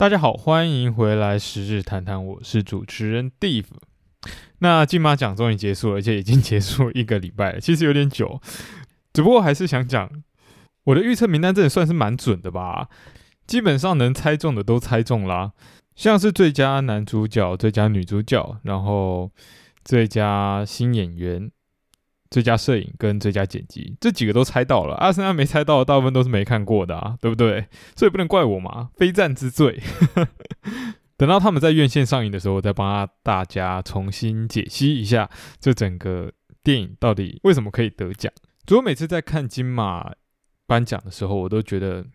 大家好，欢迎回来《十日谈谈》，我是主持人 Dave。那金马奖终于结束了，而且已经结束一个礼拜了，其实有点久。只不过还是想讲，我的预测名单真的算是蛮准的吧？基本上能猜中的都猜中啦，像是最佳男主角、最佳女主角，然后最佳新演员。最佳摄影跟最佳剪辑这几个都猜到了，阿森纳没猜到大部分都是没看过的啊，对不对？所以不能怪我嘛，非战之罪。等到他们在院线上映的时候，我再帮大家重新解析一下这整个电影到底为什么可以得奖。主要每次在看金马颁奖的时候，我都觉得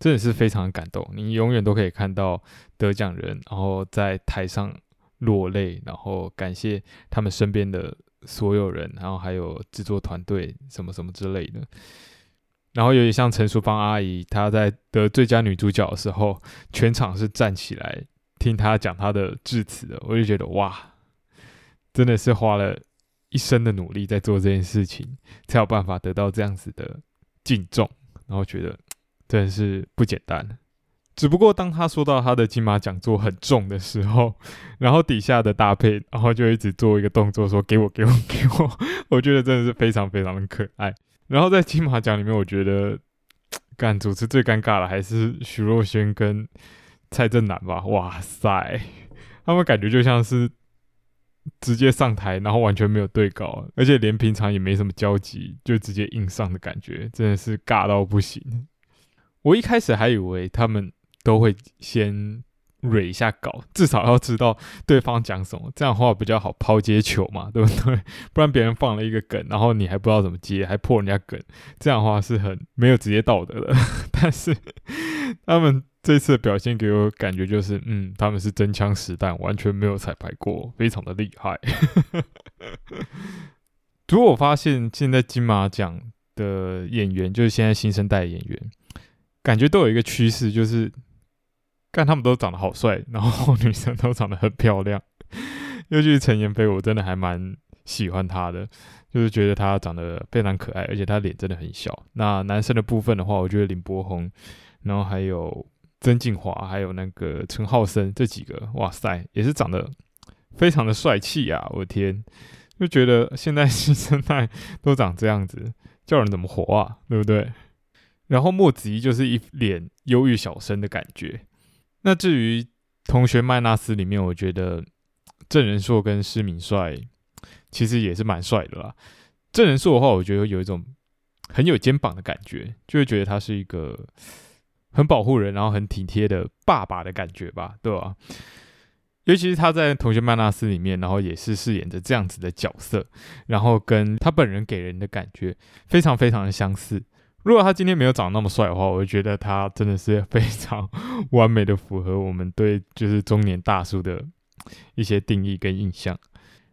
真的是非常感动。你永远都可以看到得奖人，然后在台上落泪，然后感谢他们身边的。所有人，然后还有制作团队什么什么之类的，然后有点像陈淑芳阿姨，她在得最佳女主角的时候，全场是站起来听她讲她的致辞的，我就觉得哇，真的是花了一生的努力在做这件事情，才有办法得到这样子的敬重，然后觉得真的是不简单。只不过当他说到他的金马讲座很重的时候，然后底下的搭配，然后就一直做一个动作说给我给我给我，我觉得真的是非常非常的可爱。然后在金马奖里面，我觉得干主持最尴尬的还是徐若瑄跟蔡正南吧。哇塞，他们感觉就像是直接上台，然后完全没有对稿，而且连平常也没什么交集，就直接硬上的感觉，真的是尬到不行。我一开始还以为他们。都会先蕊一下稿，至少要知道对方讲什么，这样的话比较好抛接球嘛，对不对？不然别人放了一个梗，然后你还不知道怎么接，还破人家梗，这样的话是很没有职业道德的。但是他们这次的表现给我感觉就是，嗯，他们是真枪实弹，完全没有彩排过，非常的厉害。如果我发现现在金马奖的演员，就是现在新生代演员，感觉都有一个趋势，就是。看他们都长得好帅，然后女生都长得很漂亮，尤其是陈妍霏，我真的还蛮喜欢她的，就是觉得她长得非常可爱，而且她脸真的很小。那男生的部分的话，我觉得林柏宏，然后还有曾静华，还有那个陈浩森这几个，哇塞，也是长得非常的帅气啊！我的天，就觉得现在新生代都长这样子，叫人怎么活啊？对不对？然后莫子仪就是一脸忧郁小生的感觉。那至于同学麦纳斯里面，我觉得郑仁硕跟施敏帅其实也是蛮帅的啦。郑仁硕的话，我觉得有一种很有肩膀的感觉，就会觉得他是一个很保护人，然后很体贴的爸爸的感觉吧，对吧？尤其是他在同学麦纳斯里面，然后也是饰演着这样子的角色，然后跟他本人给人的感觉非常非常的相似。如果他今天没有长那么帅的话，我就觉得他真的是非常完美的符合我们对就是中年大叔的一些定义跟印象。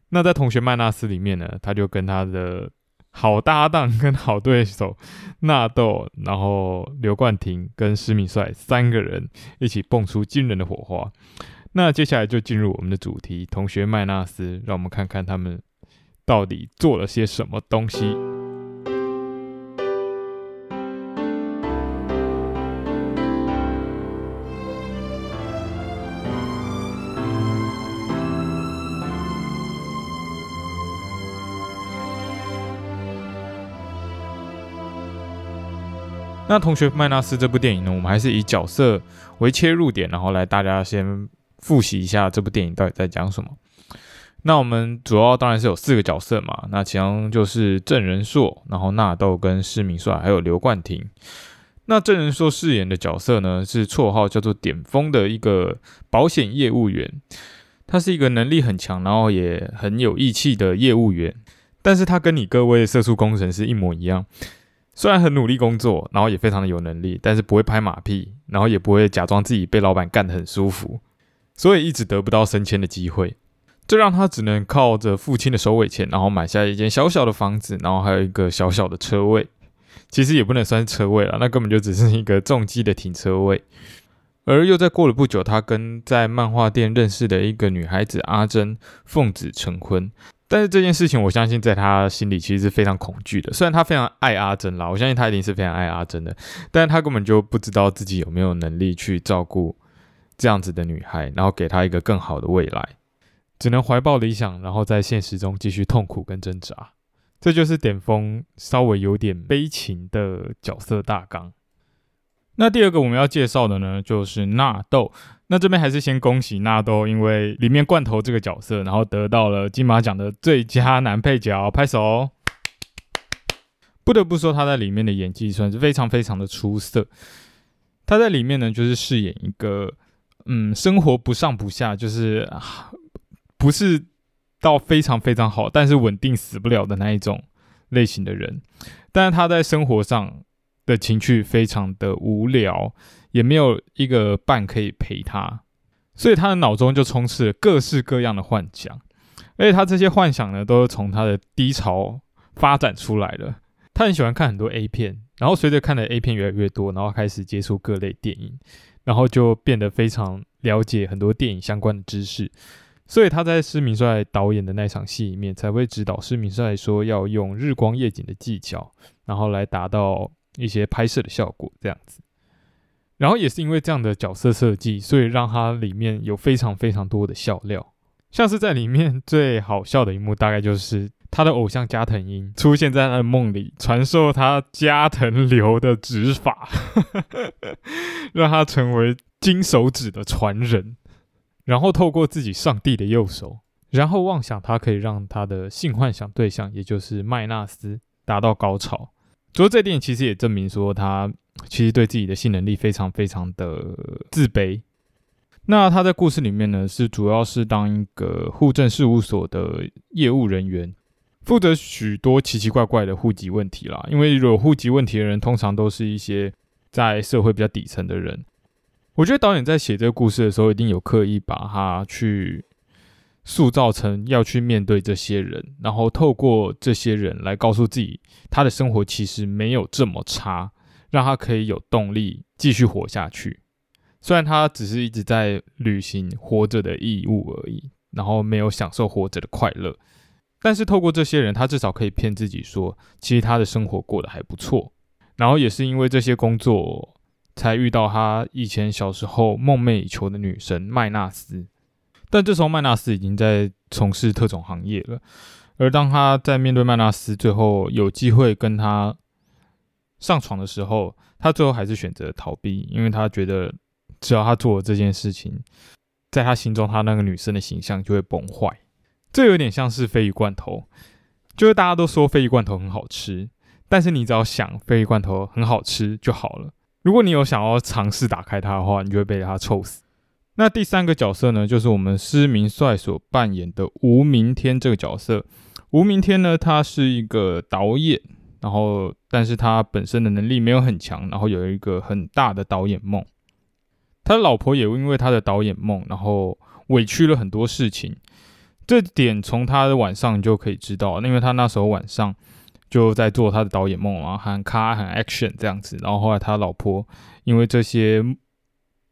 那在同学麦纳斯里面呢，他就跟他的好搭档跟好对手纳豆，然后刘冠廷跟施敏帅三个人一起蹦出惊人的火花。那接下来就进入我们的主题，同学麦纳斯，让我们看看他们到底做了些什么东西。那同学麦纳斯这部电影呢？我们还是以角色为切入点，然后来大家先复习一下这部电影到底在讲什么。那我们主要当然是有四个角色嘛，那其中就是郑仁硕，然后纳豆跟施明帅，还有刘冠廷。那郑仁硕饰演的角色呢，是绰号叫做“点风”的一个保险业务员，他是一个能力很强，然后也很有义气的业务员，但是他跟你各位社畜工程师一模一样。虽然很努力工作，然后也非常的有能力，但是不会拍马屁，然后也不会假装自己被老板干得很舒服，所以一直得不到升迁的机会。这让他只能靠着父亲的首尾钱，然后买下一间小小的房子，然后还有一个小小的车位。其实也不能算是车位了，那根本就只是一个重机的停车位。而又在过了不久，他跟在漫画店认识的一个女孩子阿珍奉子成婚。但是这件事情，我相信在他心里其实是非常恐惧的。虽然他非常爱阿珍啦，我相信他一定是非常爱阿珍的，但是他根本就不知道自己有没有能力去照顾这样子的女孩，然后给她一个更好的未来，只能怀抱理想，然后在现实中继续痛苦跟挣扎。这就是点峰稍微有点悲情的角色大纲。那第二个我们要介绍的呢，就是纳豆。那这边还是先恭喜纳豆，因为里面罐头这个角色，然后得到了金马奖的最佳男配角，拍手。不得不说，他在里面的演技算是非常非常的出色。他在里面呢，就是饰演一个，嗯，生活不上不下，就是不是到非常非常好，但是稳定死不了的那一种类型的人。但是他在生活上。的情绪非常的无聊，也没有一个伴可以陪他，所以他的脑中就充斥了各式各样的幻想，而且他这些幻想呢，都是从他的低潮发展出来的。他很喜欢看很多 A 片，然后随着看的 A 片越来越多，然后开始接触各类电影，然后就变得非常了解很多电影相关的知识。所以他在施明帅导演的那场戏里面，才会指导施明帅说要用日光夜景的技巧，然后来达到。一些拍摄的效果这样子，然后也是因为这样的角色设计，所以让它里面有非常非常多的笑料。像是在里面最好笑的一幕，大概就是他的偶像加藤鹰出现在他的梦里，传授他加藤流的指法，让他成为金手指的传人，然后透过自己上帝的右手，然后妄想他可以让他的性幻想对象，也就是麦纳斯达到高潮。不过这电影其实也证明说，他其实对自己的性能力非常非常的自卑。那他在故事里面呢，是主要是当一个户政事务所的业务人员，负责许多奇奇怪怪的户籍问题啦。因为有户籍问题的人，通常都是一些在社会比较底层的人。我觉得导演在写这个故事的时候，一定有刻意把他去。塑造成要去面对这些人，然后透过这些人来告诉自己，他的生活其实没有这么差，让他可以有动力继续活下去。虽然他只是一直在履行活着的义务而已，然后没有享受活着的快乐，但是透过这些人，他至少可以骗自己说，其实他的生活过得还不错。然后也是因为这些工作，才遇到他以前小时候梦寐以求的女神麦纳斯。但这时候麦纳斯已经在从事特种行业了，而当他在面对麦纳斯最后有机会跟他上床的时候，他最后还是选择逃避，因为他觉得只要他做了这件事情，在他心中他那个女生的形象就会崩坏。这有点像是鲱鱼罐头，就是大家都说鲱鱼罐头很好吃，但是你只要想鲱鱼罐头很好吃就好了。如果你有想要尝试打开它的话，你就会被它臭死。那第三个角色呢，就是我们施明帅所扮演的吴明天这个角色。吴明天呢，他是一个导演，然后但是他本身的能力没有很强，然后有一个很大的导演梦。他的老婆也因为他的导演梦，然后委屈了很多事情。这点从他的晚上就可以知道，因为他那时候晚上就在做他的导演梦啊，很卡很 action 这样子。然后后来他老婆因为这些。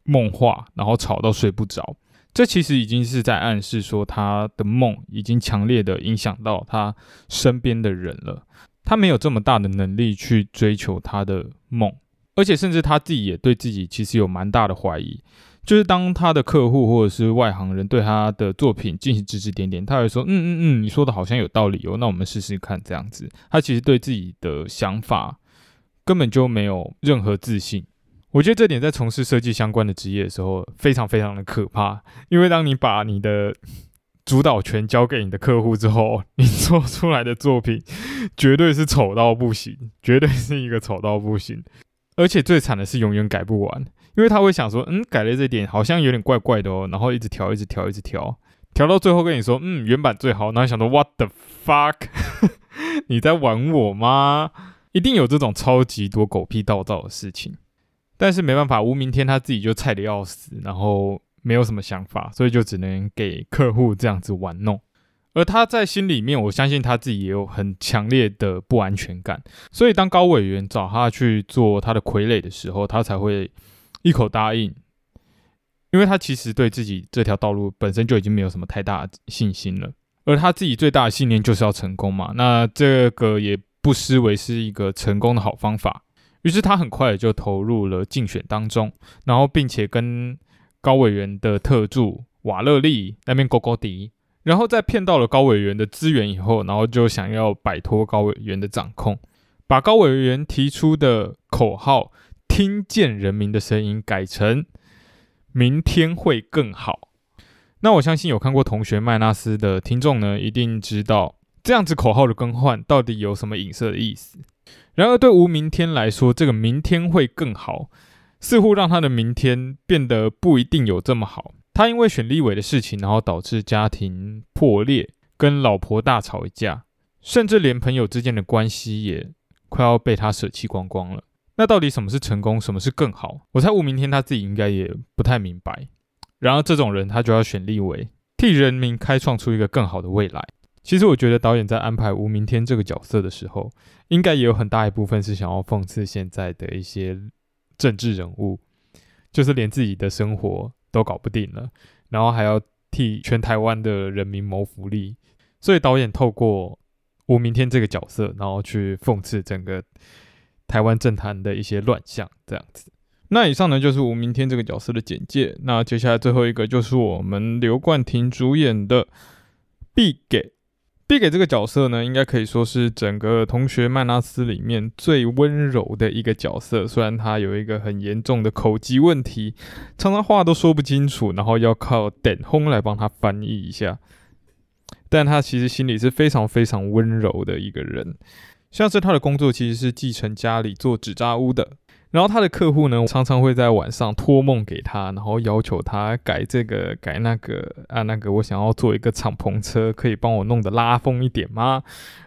梦话，然后吵到睡不着，这其实已经是在暗示说他的梦已经强烈的影响到他身边的人了。他没有这么大的能力去追求他的梦，而且甚至他自己也对自己其实有蛮大的怀疑。就是当他的客户或者是外行人对他的作品进行指指点点，他会说：“嗯嗯嗯，你说的好像有道理哦，那我们试试看。”这样子，他其实对自己的想法根本就没有任何自信。我觉得这点在从事设计相关的职业的时候，非常非常的可怕。因为当你把你的主导权交给你的客户之后，你做出来的作品绝对是丑到不行，绝对是一个丑到不行。而且最惨的是永远改不完，因为他会想说，嗯，改了这点好像有点怪怪的哦，然后一直调，一直调，一直调，调到最后跟你说，嗯，原版最好。然后想说，What the fuck？你在玩我吗？一定有这种超级多狗屁倒灶的事情。但是没办法，吴明天他自己就菜的要死，然后没有什么想法，所以就只能给客户这样子玩弄。而他在心里面，我相信他自己也有很强烈的不安全感。所以当高委员找他去做他的傀儡的时候，他才会一口答应，因为他其实对自己这条道路本身就已经没有什么太大信心了。而他自己最大的信念就是要成功嘛，那这个也不失为是一个成功的好方法。于是他很快就投入了竞选当中，然后并且跟高委员的特助瓦勒利那边勾勾敌，然后在骗到了高委员的资源以后，然后就想要摆脱高委员的掌控，把高委员提出的口号“听见人民的声音”改成“明天会更好”。那我相信有看过《同学麦纳斯》的听众呢，一定知道这样子口号的更换到底有什么隐射的意思。然而，对吴明天来说，这个“明天会更好”似乎让他的明天变得不一定有这么好。他因为选立委的事情，然后导致家庭破裂，跟老婆大吵一架，甚至连朋友之间的关系也快要被他舍弃光光了。那到底什么是成功，什么是更好？我猜吴明天他自己应该也不太明白。然而，这种人他就要选立委，替人民开创出一个更好的未来。其实，我觉得导演在安排吴明天这个角色的时候，应该也有很大一部分是想要讽刺现在的一些政治人物，就是连自己的生活都搞不定了，然后还要替全台湾的人民谋福利。所以，导演透过吴明天这个角色，然后去讽刺整个台湾政坛的一些乱象，这样子。那以上呢就是吴明天这个角色的简介。那接下来最后一个就是我们刘冠廷主演的必给必给这个角色呢，应该可以说是整个同学曼纳斯里面最温柔的一个角色。虽然他有一个很严重的口疾问题，常常话都说不清楚，然后要靠等轰来帮他翻译一下，但他其实心里是非常非常温柔的一个人。像是他的工作其实是继承家里做纸扎屋的。然后他的客户呢，常常会在晚上托梦给他，然后要求他改这个改那个啊，那个我想要做一个敞篷车，可以帮我弄得拉风一点吗？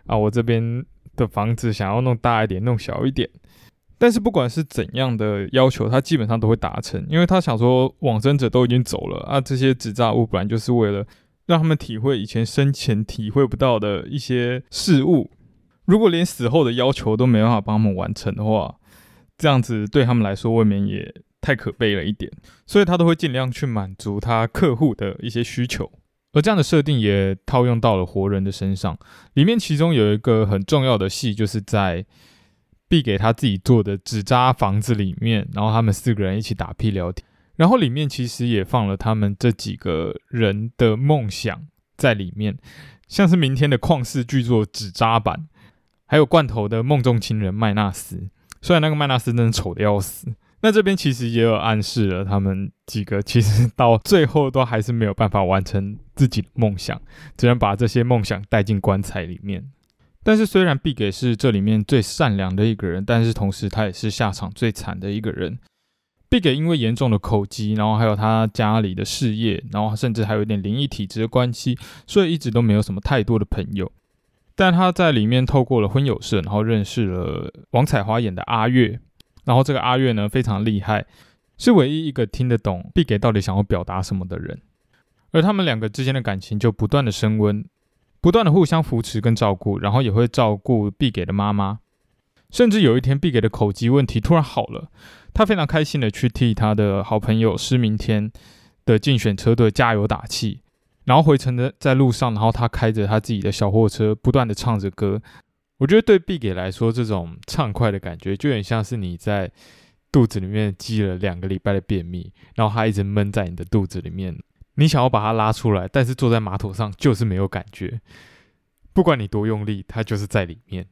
啊，我这边的房子想要弄大一点，弄小一点。但是不管是怎样的要求，他基本上都会达成，因为他想说，往生者都已经走了啊，这些纸扎物本来就是为了让他们体会以前生前体会不到的一些事物。如果连死后的要求都没办法帮他们完成的话，这样子对他们来说未免也太可悲了一点，所以他都会尽量去满足他客户的一些需求，而这样的设定也套用到了活人的身上。里面其中有一个很重要的戏，就是在必给他自己做的纸扎房子里面，然后他们四个人一起打屁聊天，然后里面其实也放了他们这几个人的梦想在里面，像是明天的旷世巨作纸扎版，还有罐头的梦中情人麦纳斯。虽然那个麦纳斯真的丑的要死，那这边其实也有暗示了，他们几个其实到最后都还是没有办法完成自己的梦想，只能把这些梦想带进棺材里面。但是虽然毕给是这里面最善良的一个人，但是同时他也是下场最惨的一个人。毕给因为严重的口疾，然后还有他家里的事业，然后甚至还有一点灵异体质的关系，所以一直都没有什么太多的朋友。但他在里面透过了婚友社，然后认识了王彩华演的阿月，然后这个阿月呢非常厉害，是唯一一个听得懂毕给到底想要表达什么的人，而他们两个之间的感情就不断的升温，不断的互相扶持跟照顾，然后也会照顾毕给的妈妈，甚至有一天毕给的口疾问题突然好了，他非常开心的去替他的好朋友施明天的竞选车队加油打气。然后回程的在路上，然后他开着他自己的小货车，不断的唱着歌。我觉得对毕给来说，这种畅快的感觉，就有点像是你在肚子里面积了两个礼拜的便秘，然后它一直闷在你的肚子里面，你想要把它拉出来，但是坐在马桶上就是没有感觉，不管你多用力，它就是在里面。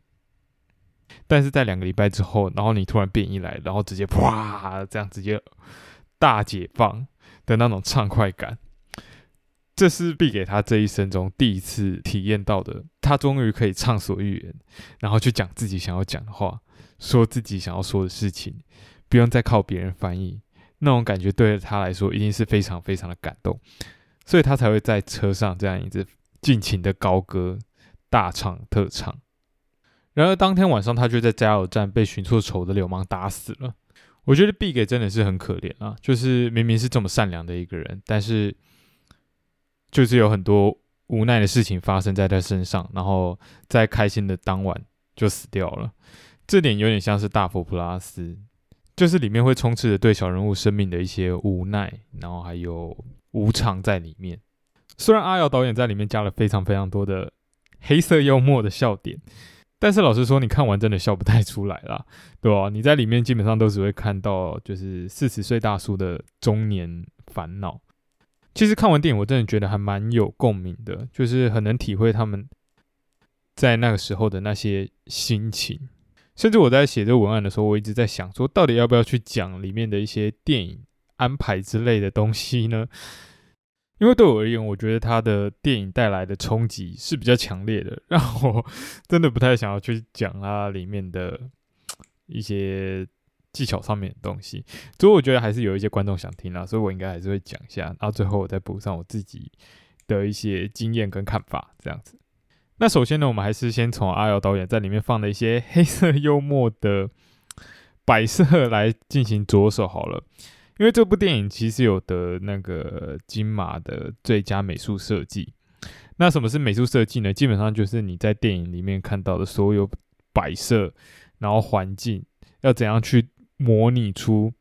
但是在两个礼拜之后，然后你突然变异来，然后直接啪这样直接大解放的那种畅快感。这是必给他这一生中第一次体验到的，他终于可以畅所欲言，然后去讲自己想要讲的话，说自己想要说的事情，不用再靠别人翻译，那种感觉对他来说一定是非常非常的感动，所以他才会在车上这样一直尽情的高歌大唱特唱。然而当天晚上，他就在加油站被寻错仇的流氓打死了。我觉得必给真的是很可怜啊，就是明明是这么善良的一个人，但是。就是有很多无奈的事情发生在他身上，然后在开心的当晚就死掉了。这点有点像是大佛普拉斯，就是里面会充斥着对小人物生命的一些无奈，然后还有无常在里面。虽然阿瑶导演在里面加了非常非常多的黑色幽默的笑点，但是老实说，你看完真的笑不太出来啦，对吧？你在里面基本上都只会看到就是四十岁大叔的中年烦恼。其实看完电影，我真的觉得还蛮有共鸣的，就是很能体会他们在那个时候的那些心情。甚至我在写这个文案的时候，我一直在想说，到底要不要去讲里面的一些电影安排之类的东西呢？因为对我而言，我觉得他的电影带来的冲击是比较强烈的，让我真的不太想要去讲它里面的一些技巧上面的东西。所以我觉得还是有一些观众想听啊，所以我应该还是会讲一下，然后最后我再补上我自己的一些经验跟看法，这样子。那首先呢，我们还是先从阿瑶导演在里面放的一些黑色幽默的摆设来进行着手好了。因为这部电影其实有得那个金马的最佳美术设计。那什么是美术设计呢？基本上就是你在电影里面看到的所有摆设，然后环境要怎样去模拟出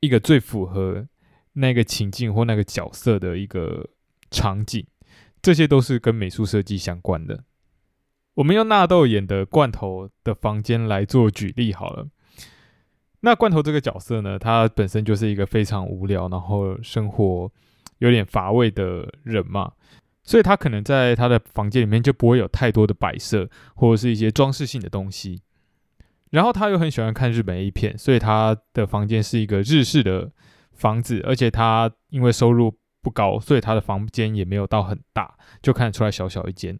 一个最符合那个情境或那个角色的一个场景，这些都是跟美术设计相关的。我们用纳豆演的罐头的房间来做举例好了。那罐头这个角色呢，他本身就是一个非常无聊，然后生活有点乏味的人嘛，所以他可能在他的房间里面就不会有太多的摆设或者是一些装饰性的东西。然后他又很喜欢看日本 A 片，所以他的房间是一个日式的房子，而且他因为收入不高，所以他的房间也没有到很大，就看得出来小小一间。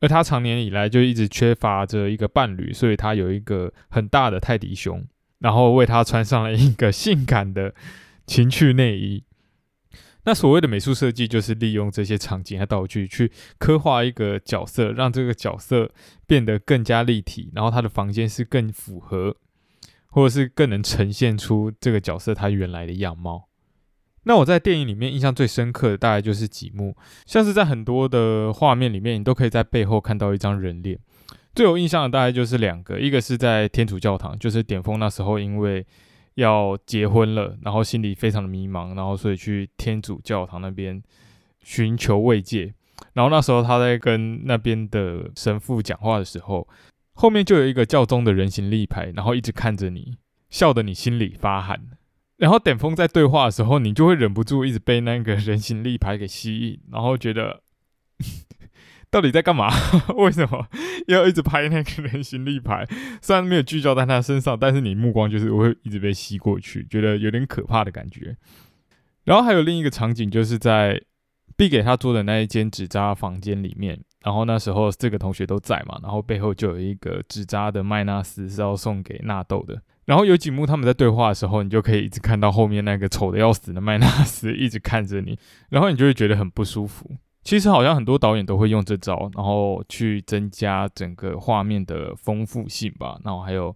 而他长年以来就一直缺乏着一个伴侣，所以他有一个很大的泰迪熊，然后为他穿上了一个性感的情趣内衣。那所谓的美术设计，就是利用这些场景和道具去刻画一个角色，让这个角色变得更加立体，然后他的房间是更符合，或者是更能呈现出这个角色他原来的样貌。那我在电影里面印象最深刻的大概就是几幕，像是在很多的画面里面，你都可以在背后看到一张人脸。最有印象的大概就是两个，一个是在天主教堂，就是点峰那时候因为要结婚了，然后心里非常的迷茫，然后所以去天主教堂那边寻求慰藉。然后那时候他在跟那边的神父讲话的时候，后面就有一个教宗的人形立牌，然后一直看着你，笑得你心里发寒。然后点峰在对话的时候，你就会忍不住一直被那个人形立牌给吸引，然后觉得到底在干嘛？为什么要一直拍那个人形立牌？虽然没有聚焦在他身上，但是你目光就是会一直被吸过去，觉得有点可怕的感觉。然后还有另一个场景，就是在 B 给他做的那一间纸扎房间里面，然后那时候这个同学都在嘛，然后背后就有一个纸扎的麦纳斯是要送给纳豆的。然后有几幕他们在对话的时候，你就可以一直看到后面那个丑的要死的麦纳斯一直看着你，然后你就会觉得很不舒服。其实好像很多导演都会用这招，然后去增加整个画面的丰富性吧，然后还有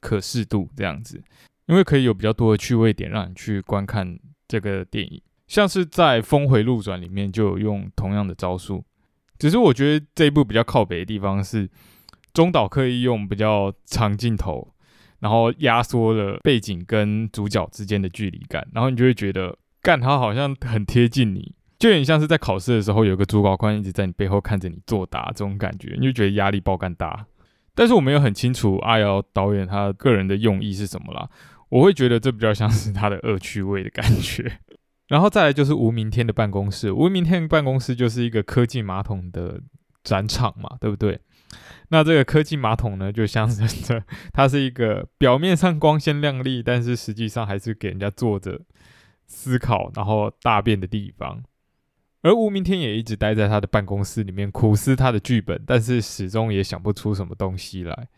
可视度这样子，因为可以有比较多的趣味点让你去观看这个电影。像是在《峰回路转》里面就有用同样的招数，只是我觉得这一部比较靠北的地方是中岛刻意用比较长镜头。然后压缩了背景跟主角之间的距离感，然后你就会觉得干他好像很贴近你，就有点像是在考试的时候有个主考官一直在你背后看着你作答这种感觉，你就觉得压力爆干大。但是我没有很清楚阿瑶导演他个人的用意是什么啦，我会觉得这比较像是他的恶趣味的感觉。然后再来就是吴明天的办公室，吴明天办公室就是一个科技马桶的展场嘛，对不对？那这个科技马桶呢，就象征着它是一个表面上光鲜亮丽，但是实际上还是给人家坐着思考然后大便的地方。而吴明天也一直待在他的办公室里面苦思他的剧本，但是始终也想不出什么东西来。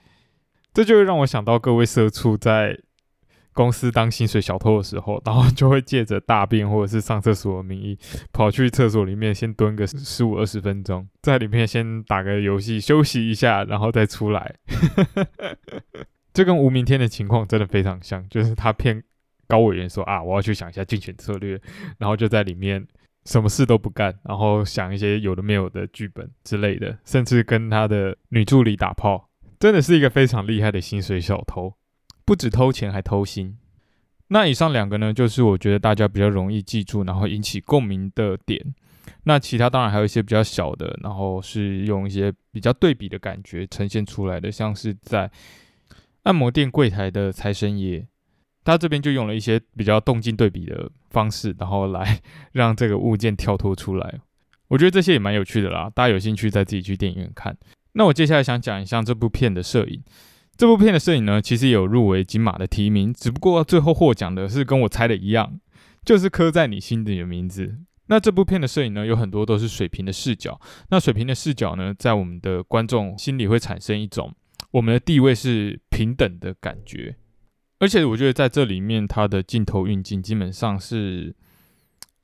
这就会让我想到各位社畜在。公司当薪水小偷的时候，然后就会借着大便或者是上厕所的名义，跑去厕所里面先蹲个十五二十分钟，在里面先打个游戏休息一下，然后再出来。这跟吴明天的情况真的非常像，就是他骗高委员说啊，我要去想一下竞选策略，然后就在里面什么事都不干，然后想一些有的没有的剧本之类的，甚至跟他的女助理打炮，真的是一个非常厉害的薪水小偷。不止偷钱，还偷心。那以上两个呢，就是我觉得大家比较容易记住，然后引起共鸣的点。那其他当然还有一些比较小的，然后是用一些比较对比的感觉呈现出来的，像是在按摩店柜台的财神爷，他这边就用了一些比较动静对比的方式，然后来让这个物件跳脱出来。我觉得这些也蛮有趣的啦，大家有兴趣再自己去电影院看。那我接下来想讲一下这部片的摄影。这部片的摄影呢，其实有入围金马的提名，只不过最后获奖的是跟我猜的一样，就是刻在你心底的名字。那这部片的摄影呢，有很多都是水平的视角。那水平的视角呢，在我们的观众心里会产生一种我们的地位是平等的感觉。而且我觉得在这里面，它的镜头运镜基本上是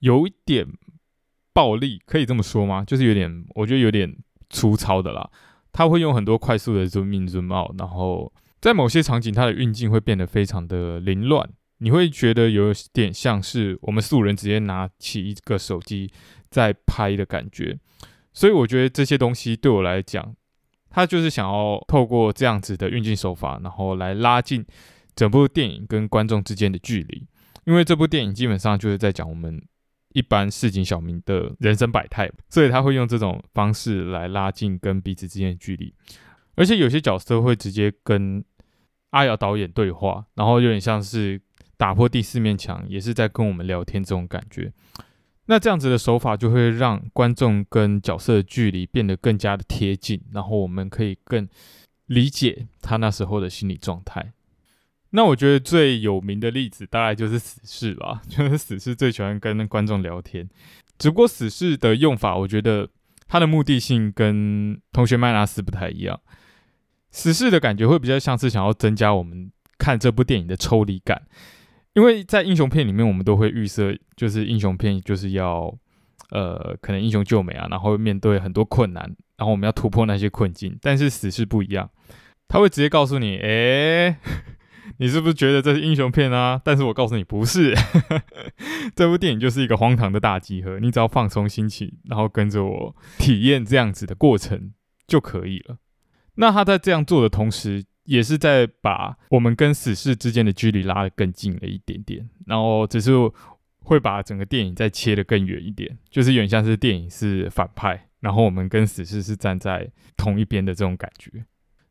有一点暴力，可以这么说吗？就是有点，我觉得有点粗糙的啦。他会用很多快速的 zoom in zoom out，然后在某些场景，它的运镜会变得非常的凌乱，你会觉得有点像是我们素人直接拿起一个手机在拍的感觉。所以我觉得这些东西对我来讲，他就是想要透过这样子的运镜手法，然后来拉近整部电影跟观众之间的距离。因为这部电影基本上就是在讲我们。一般市井小民的人生百态，所以他会用这种方式来拉近跟彼此之间的距离，而且有些角色会直接跟阿瑶导演对话，然后有点像是打破第四面墙，也是在跟我们聊天这种感觉。那这样子的手法就会让观众跟角色的距离变得更加的贴近，然后我们可以更理解他那时候的心理状态。那我觉得最有名的例子大概就是死侍吧，就是死侍最喜欢跟观众聊天。只不过死侍的用法，我觉得它的目的性跟同学麦拉斯不太一样。死侍的感觉会比较像是想要增加我们看这部电影的抽离感，因为在英雄片里面，我们都会预设就是英雄片就是要呃可能英雄救美啊，然后面对很多困难，然后我们要突破那些困境。但是死侍不一样，他会直接告诉你，诶。你是不是觉得这是英雄片啊？但是我告诉你，不是。这部电影就是一个荒唐的大集合，你只要放松心情，然后跟着我体验这样子的过程就可以了。那他在这样做的同时，也是在把我们跟死侍之间的距离拉得更近了一点点，然后只是会把整个电影再切得更远一点，就是有点像是电影是反派，然后我们跟死侍是站在同一边的这种感觉。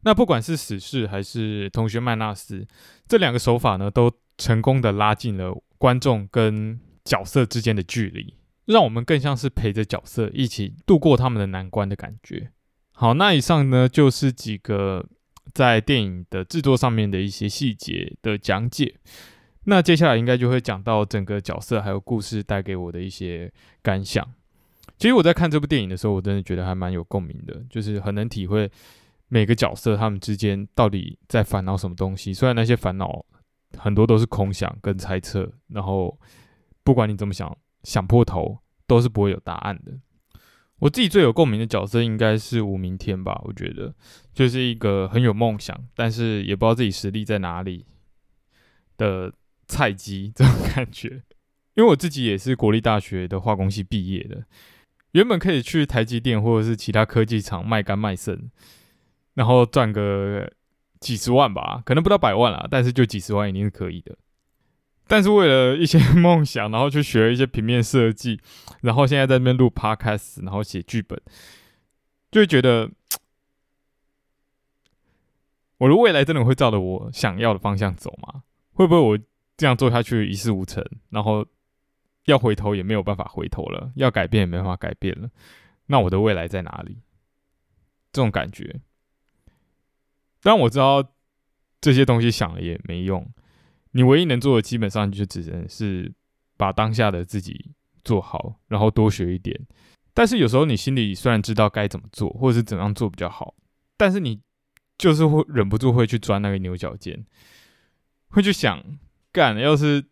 那不管是死侍还是同学麦纳斯，这两个手法呢，都成功的拉近了观众跟角色之间的距离，让我们更像是陪着角色一起度过他们的难关的感觉。好，那以上呢就是几个在电影的制作上面的一些细节的讲解。那接下来应该就会讲到整个角色还有故事带给我的一些感想。其实我在看这部电影的时候，我真的觉得还蛮有共鸣的，就是很能体会。每个角色他们之间到底在烦恼什么东西？虽然那些烦恼很多都是空想跟猜测，然后不管你怎么想，想破头都是不会有答案的。我自己最有共鸣的角色应该是吴明天吧？我觉得就是一个很有梦想，但是也不知道自己实力在哪里的菜鸡这种感觉。因为我自己也是国立大学的化工系毕业的，原本可以去台积电或者是其他科技厂卖干卖肾。然后赚个几十万吧，可能不到百万啦，但是就几十万一定是可以的。但是为了一些梦想，然后去学一些平面设计，然后现在在那边录 podcast，然后写剧本，就会觉得我的未来真的会照着我想要的方向走吗？会不会我这样做下去一事无成，然后要回头也没有办法回头了，要改变也没办法改变了？那我的未来在哪里？这种感觉。但我知道这些东西想了也没用，你唯一能做的基本上就只能是把当下的自己做好，然后多学一点。但是有时候你心里虽然知道该怎么做，或者是怎样做比较好，但是你就是会忍不住会去钻那个牛角尖，会去想，干，要是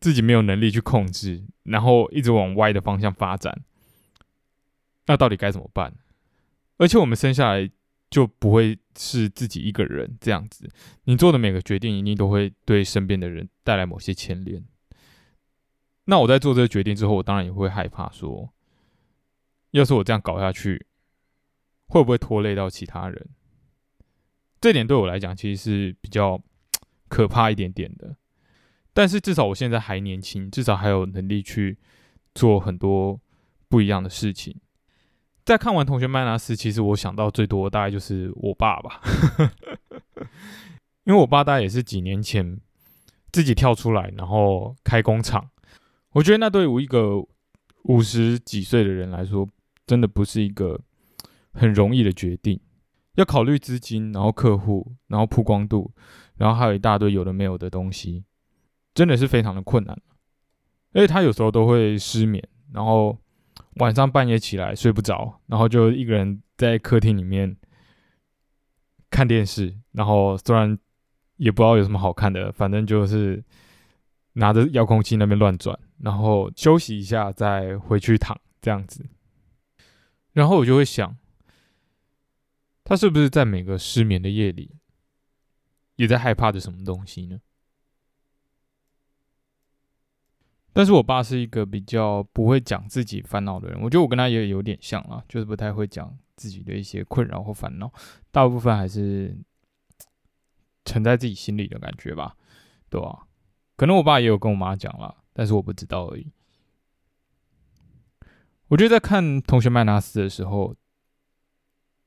自己没有能力去控制，然后一直往歪的方向发展，那到底该怎么办？而且我们生下来。就不会是自己一个人这样子，你做的每个决定一定都会对身边的人带来某些牵连。那我在做这个决定之后，我当然也会害怕说，要是我这样搞下去，会不会拖累到其他人？这点对我来讲其实是比较可怕一点点的。但是至少我现在还年轻，至少还有能力去做很多不一样的事情。在看完《同学麦纳斯》，其实我想到最多大概就是我爸吧，因为我爸大概也是几年前自己跳出来，然后开工厂。我觉得那对于一个五十几岁的人来说，真的不是一个很容易的决定，要考虑资金，然后客户，然后曝光度，然后还有一大堆有的没有的东西，真的是非常的困难。而且他有时候都会失眠，然后。晚上半夜起来睡不着，然后就一个人在客厅里面看电视，然后虽然也不知道有什么好看的，反正就是拿着遥控器那边乱转，然后休息一下再回去躺这样子。然后我就会想，他是不是在每个失眠的夜里，也在害怕着什么东西呢？但是我爸是一个比较不会讲自己烦恼的人，我觉得我跟他也有点像啊，就是不太会讲自己的一些困扰或烦恼，大部分还是沉在自己心里的感觉吧，对吧？可能我爸也有跟我妈讲了，但是我不知道而已。我觉得在看《同学麦纳斯》的时候，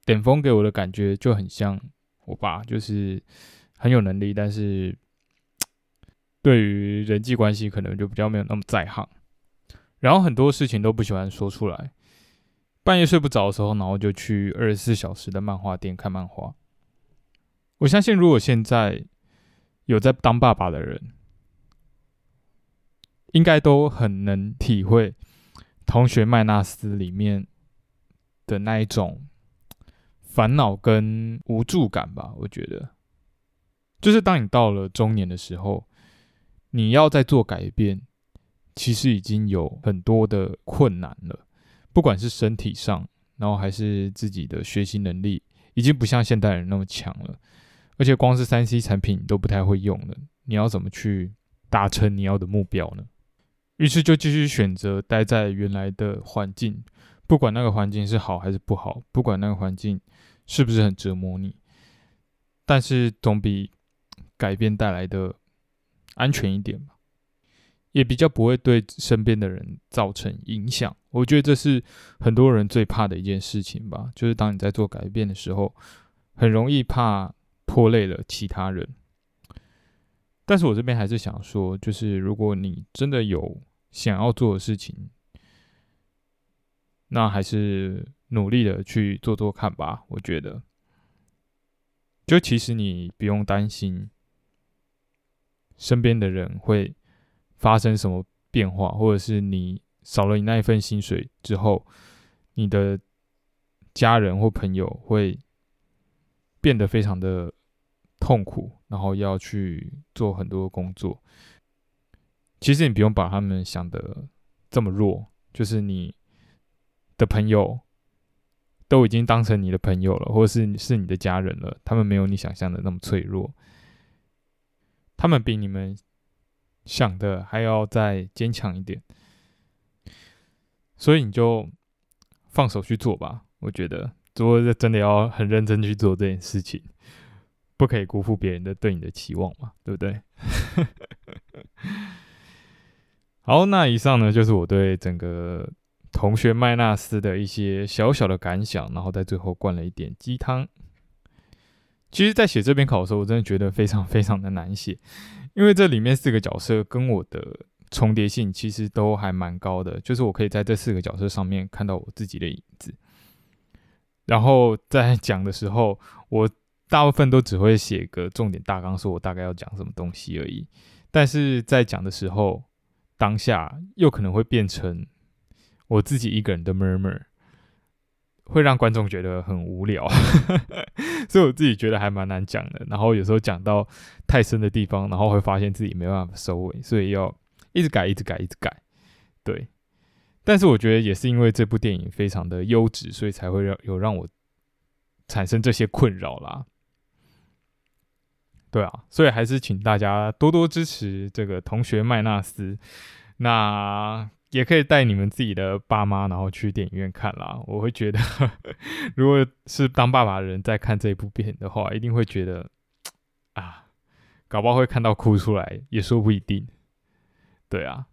点峰给我的感觉就很像我爸，就是很有能力，但是。对于人际关系可能就比较没有那么在行，然后很多事情都不喜欢说出来。半夜睡不着的时候，然后就去二十四小时的漫画店看漫画。我相信，如果现在有在当爸爸的人，应该都很能体会《同学麦纳斯》里面的那一种烦恼跟无助感吧。我觉得，就是当你到了中年的时候。你要再做改变，其实已经有很多的困难了，不管是身体上，然后还是自己的学习能力，已经不像现代人那么强了。而且光是三 C 产品你都不太会用了，你要怎么去达成你要的目标呢？于是就继续选择待在原来的环境，不管那个环境是好还是不好，不管那个环境是不是很折磨你，但是总比改变带来的。安全一点吧，也比较不会对身边的人造成影响。我觉得这是很多人最怕的一件事情吧，就是当你在做改变的时候，很容易怕拖累了其他人。但是我这边还是想说，就是如果你真的有想要做的事情，那还是努力的去做做看吧。我觉得，就其实你不用担心。身边的人会发生什么变化，或者是你少了你那一份薪水之后，你的家人或朋友会变得非常的痛苦，然后要去做很多工作。其实你不用把他们想的这么弱，就是你的朋友都已经当成你的朋友了，或者是是你的家人了，他们没有你想象的那么脆弱。他们比你们想的还要再坚强一点，所以你就放手去做吧。我觉得，如果真的要很认真去做这件事情，不可以辜负别人的对你的期望嘛，对不对？好，那以上呢就是我对整个同学麦纳斯的一些小小的感想，然后在最后灌了一点鸡汤。其实，在写这篇考的时候，我真的觉得非常非常的难写，因为这里面四个角色跟我的重叠性其实都还蛮高的，就是我可以在这四个角色上面看到我自己的影子。然后在讲的时候，我大部分都只会写个重点大纲，说我大概要讲什么东西而已。但是在讲的时候，当下又可能会变成我自己一个人的 murmur。会让观众觉得很无聊，所以我自己觉得还蛮难讲的。然后有时候讲到太深的地方，然后会发现自己没办法收尾，所以要一直改、一直改、一直改。对，但是我觉得也是因为这部电影非常的优质，所以才会让有让我产生这些困扰啦。对啊，所以还是请大家多多支持这个同学麦纳斯。那。也可以带你们自己的爸妈，然后去电影院看啦。我会觉得，如果是当爸爸的人在看这一部片的话，一定会觉得啊，搞不好会看到哭出来，也说不一定。对啊，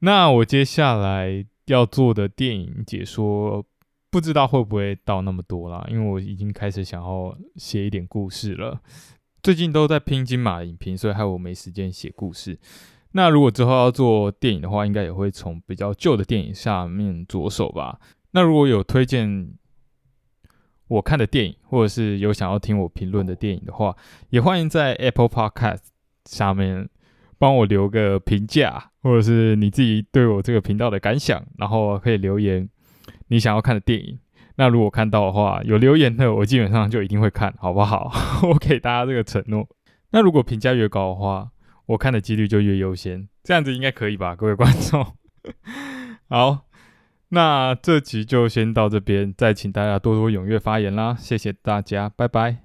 那我接下来要做的电影解说，不知道会不会到那么多啦，因为我已经开始想要写一点故事了。最近都在拼金马影评，所以害我没时间写故事。那如果之后要做电影的话，应该也会从比较旧的电影下面着手吧。那如果有推荐我看的电影，或者是有想要听我评论的电影的话，也欢迎在 Apple Podcast 下面帮我留个评价，或者是你自己对我这个频道的感想，然后可以留言你想要看的电影。那如果看到的话，有留言的，我基本上就一定会看，好不好？我给大家这个承诺。那如果评价越高的话，我看的几率就越优先，这样子应该可以吧，各位观众？好，那这集就先到这边，再请大家多多踊跃发言啦，谢谢大家，拜拜。